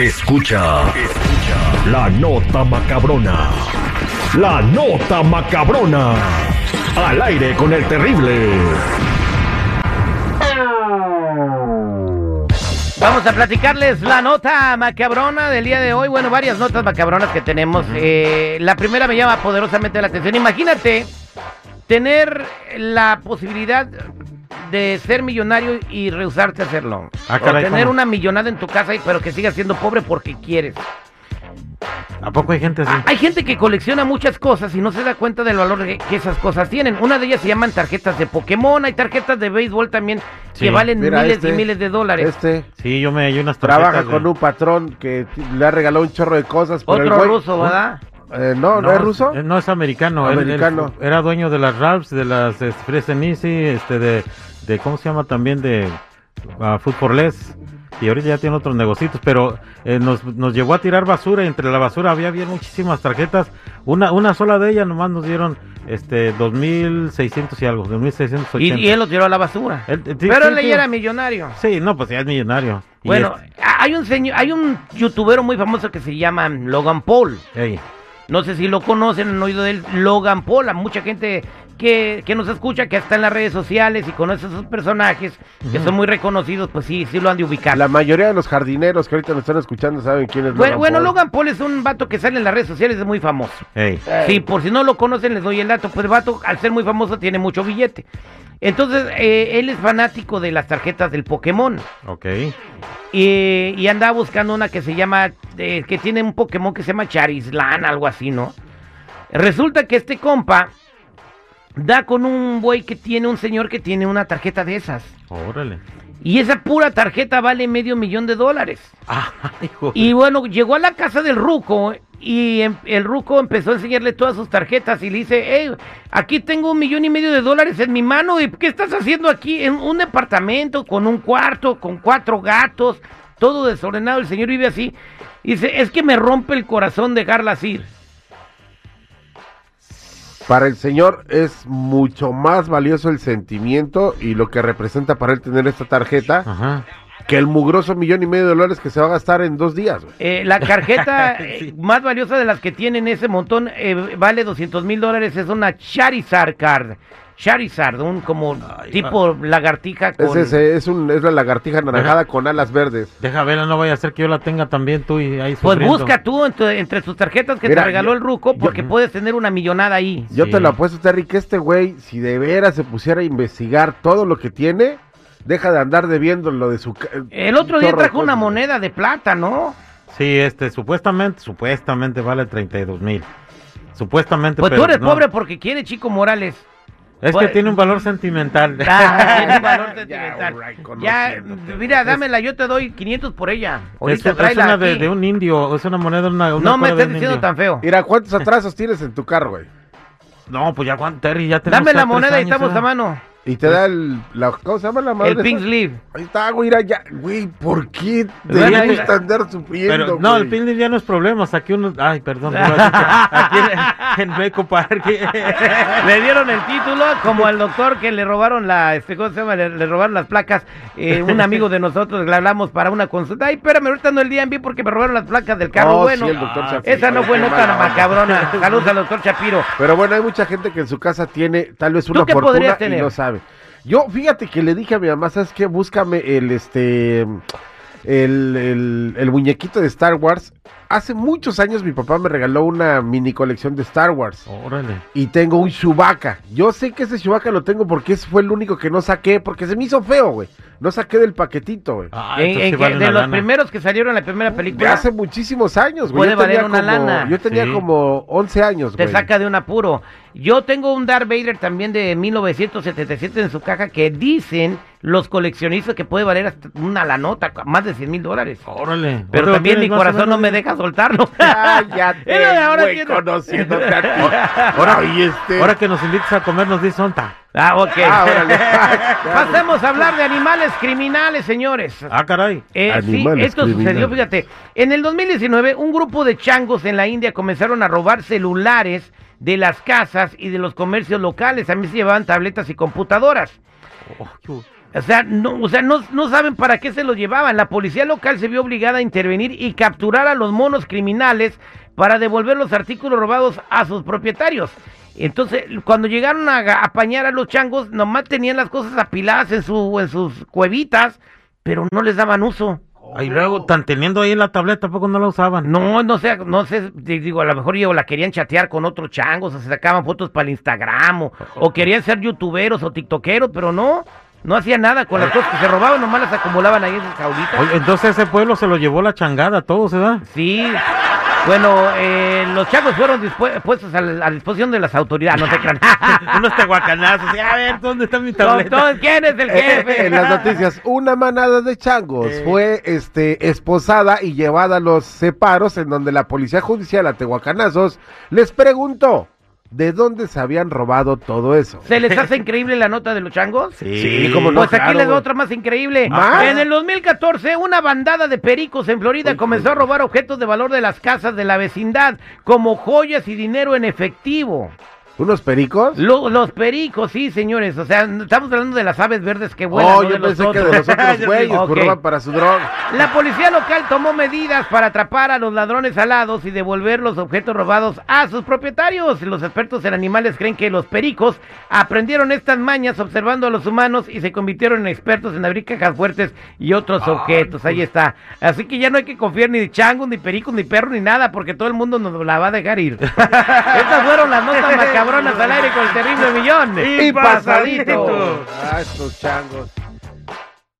Escucha, escucha la nota macabrona. La nota macabrona. Al aire con el terrible. Vamos a platicarles la nota macabrona del día de hoy. Bueno, varias notas macabronas que tenemos. Eh, la primera me llama poderosamente la atención. Imagínate tener la posibilidad de ser millonario y rehusarte a hacerlo. Ah, o caray, tener ¿cómo? una millonada en tu casa, y- pero que sigas siendo pobre porque quieres. ¿A poco hay gente así? Hay gente que colecciona muchas cosas y no se da cuenta del valor que, que esas cosas tienen. Una de ellas se llaman tarjetas de Pokémon, hay tarjetas de béisbol también Sí. que valen Mira, miles este, y miles de dólares. Este Sí, yo me hay unas trabaja tarjetas con de- un patrón que le ha regalado un chorro de cosas. pero el Otro güey- ruso, ¿verdad? Eh, no, no, es ruso. eh, No, es americano. Él- él Americano. era dueño de las Ralphs, de las este, and Easy, este, de, de, ¿cómo se llama? También de uh, Food for Less. Y ahorita ya tiene otros negocios, pero eh, nos, nos llevó a tirar basura. y Entre la basura había bien muchísimas tarjetas. Una, una sola de ellas nomás nos dieron este 2.600 y algo, 2.680. Y, y él lo tiró a la basura. Él- sí, Pero sí, él sí. ya era millonario. Sí, no, pues ya es millonario. Bueno, este- hay un señor, hay un youtubero muy famoso que se llama Logan Paul. No sé si lo conocen, han oído de él, Logan Paul. Hay mucha gente que, que nos escucha, que está en las redes sociales y conoce a esos personajes, que son muy reconocidos, pues sí, sí lo han de ubicar. La mayoría de los jardineros que ahorita nos están escuchando saben quién es bueno, Logan bueno, Paul. Logan Paul es un vato que sale en las redes sociales, es muy famoso. ey. Sí, por si no lo conocen, les doy el dato. Pues el vato, al ser muy famoso, tiene mucho billete. Entonces, eh, él es fanático de las tarjetas del Pokémon. Ok. Y, y andaba buscando una que se llama, eh, que tiene un Pokémon que se llama Charizlan, algo así, ¿no? Resulta que este compa da con un güey que tiene, un señor que tiene una tarjeta de esas. Órale. Y esa pura tarjeta vale medio millón de dólares. Ah, hijo. Y bueno, llegó a la casa del Ruco y em- el Ruco empezó a enseñarle todas sus tarjetas y le dice, hey, aquí tengo un millón y medio de dólares en mi mano y ¿qué estás haciendo aquí? En un departamento con un cuarto, con cuatro gatos, todo desordenado, el señor vive así. Y dice, es que me rompe el corazón dejarlas ir. Para el señor es mucho más valioso el sentimiento y lo que representa para él tener esta tarjeta Ajá. Que el mugroso millón y medio de dólares que se va a gastar en dos días. Eh, la tarjeta eh, Sí. más valiosa de las que tienen ese montón eh, vale 200 mil dólares, es una Charizard card. Charizard, un como Ay, tipo lagartija Es, con... ese, es, un, es la lagartija anaranjada con alas verdes. Deja verla, no vaya a ser que yo la tenga también tú y ahí Pues sufriendo. busca tú entre, entre tus tarjetas que Mira, te regaló yo- el Ruco yo- porque puedes tener una millonada ahí. Yo Sí. te lo apuesto, Terry, que este güey, si de veras se pusiera a investigar todo lo que tiene, deja de andar debiendo lo de su... ca- El otro día trajo una moneda de plata, ¿no? Sí, este, supuestamente, supuestamente vale 32 mil. Supuestamente, Pues tú pero eres no. pobre porque quiere Chico Morales. Es Pues- que tiene un valor sentimental. Ah, tiene un valor Ya, sentimental. Ya, mira, dámela, yo te doy 500 por ella. Ahorita es, es una de, un indio, es una moneda, una, una No me estés diciendo indio. tan feo. Mira, ¿cuántos atrasos tienes en tu carro, güey? No, pues ya, Juan Terry, ya tenemos Dame la moneda y estamos ¿eh? a mano. Y te da el... La, ¿Cómo se llama la madre? El esa? pink sleeve. Ahí está, güey, ya, güey, ¿por qué te Bueno, andar sufriendo, Pero no, el güey? pin ya no es problema, saqué uno, ay, perdón, aquí en, en Beco Park. Le dieron el título como al doctor que le robaron la, este, ¿cómo se llama? Le, le robaron las placas. eh, un amigo de nosotros le hablamos para una consulta. Ay, espérame, ahorita no el DMV porque me robaron las placas del carro. Oh, bueno, sí, el doctor Ah, Shapiro. esa no fue nota onda. macabrona. Saludos al doctor Shapiro. Pero bueno, hay mucha gente que en su casa tiene tal vez una qué fortuna podrías y tener? no sabe. Yo, fíjate que le dije a mi mamá, ¿sabes qué? Búscame el, este, el, el, el muñequito de Star Wars. Hace muchos años mi papá me regaló una mini colección de Star Wars. Órale. Y tengo un Chewbacca. Yo sé que ese Chewbacca lo tengo porque ese fue el único que no saqué, porque se me hizo feo, güey. No saqué del paquetito, güey. Ah, En- entonces en sí que- vale de una los lana. primeros que salieron en la primera De película, hace muchísimos años, güey. Puede Yo valer tenía una como- lana. Yo tenía Sí. como 11 años, te güey. saca de un apuro. Yo tengo un Darth Vader también de 1977 en su caja que dicen los coleccionistas que puede valer hasta una la nota, más de 100 mil dólares. Órale. Pero también mi corazón no me deja soltarlo. Cállate, Era, ahora güey, entiendo. conociéndote a ti. Ahora, este- ahora que nos invites a comer, nos dice onta. Ah, ok. Ah, órale. Pasemos a hablar de animales criminales, señores. Ah, caray. Eh, sí, esto sucedió, criminales. fíjate. En el 2019, un grupo de changos en la India comenzaron a robar celulares de las casas y de los comercios locales. También se llevaban tabletas y computadoras. Oh, O sea, no, o sea no, no saben para qué se los llevaban. La policía local se vio obligada a intervenir y capturar a los monos criminales para devolver los artículos robados a sus propietarios. Entonces, cuando llegaron a apañar a los changos, nomás tenían las cosas apiladas en, su, en sus cuevitas, pero no les daban uso. Y luego, tan teniendo ahí la tableta, ¿a poco no la usaban? No, no sé, no sé, di- digo, a lo mejor ellos la querían chatear con otros changos, o se sacaban fotos para el Instagram, o, o querían ser youtuberos o tiktokeros, pero no, no hacían nada con las cosas que se robaban, nomás las acumulaban ahí en sus jaulitas. Oye, entonces ese pueblo se lo llevó la changada, todo se da. Sí, bueno, eh, los changos fueron puestos a, la- a disposición de las autoridades, no se crean. Unos tehuacanazos. A ver, ¿dónde está mi tableta? ¿Quién es el Eh, jefe? en las noticias, una manada de changos Eh. fue este esposada y llevada a los separos en donde la policía judicial a Tehuacanazos les preguntó de dónde se habían robado todo eso. ¿Se les hace increíble la nota de los changos? Sí, cómo no, Pues aquí claro, les doy otra más increíble. ¿Más? En el 2014, una bandada de pericos en Florida comenzó a robar objetos de valor de las casas de la vecindad, como joyas y dinero en efectivo. ¿Unos pericos? Lo- los pericos, sí, señores. O sea, estamos hablando de las aves verdes que vuelan. Oh, no yo los pensé que de otros. los otros güeyes, Ok. pues para su droga. La policía local tomó medidas para atrapar a los ladrones alados y devolver los objetos robados a sus propietarios. Los expertos en animales creen que los pericos aprendieron estas mañas observando a los humanos y se convirtieron en expertos en abrir cajas fuertes y otros objetos. Ahí está. Así que ya no hay que confiar ni de changos, ni pericos, ni perros, ni nada, porque todo el mundo nos la va a dejar ir. Estas fueron las notas macabronas al aire con el terrible millón. Y pasadito. Ah, estos changos.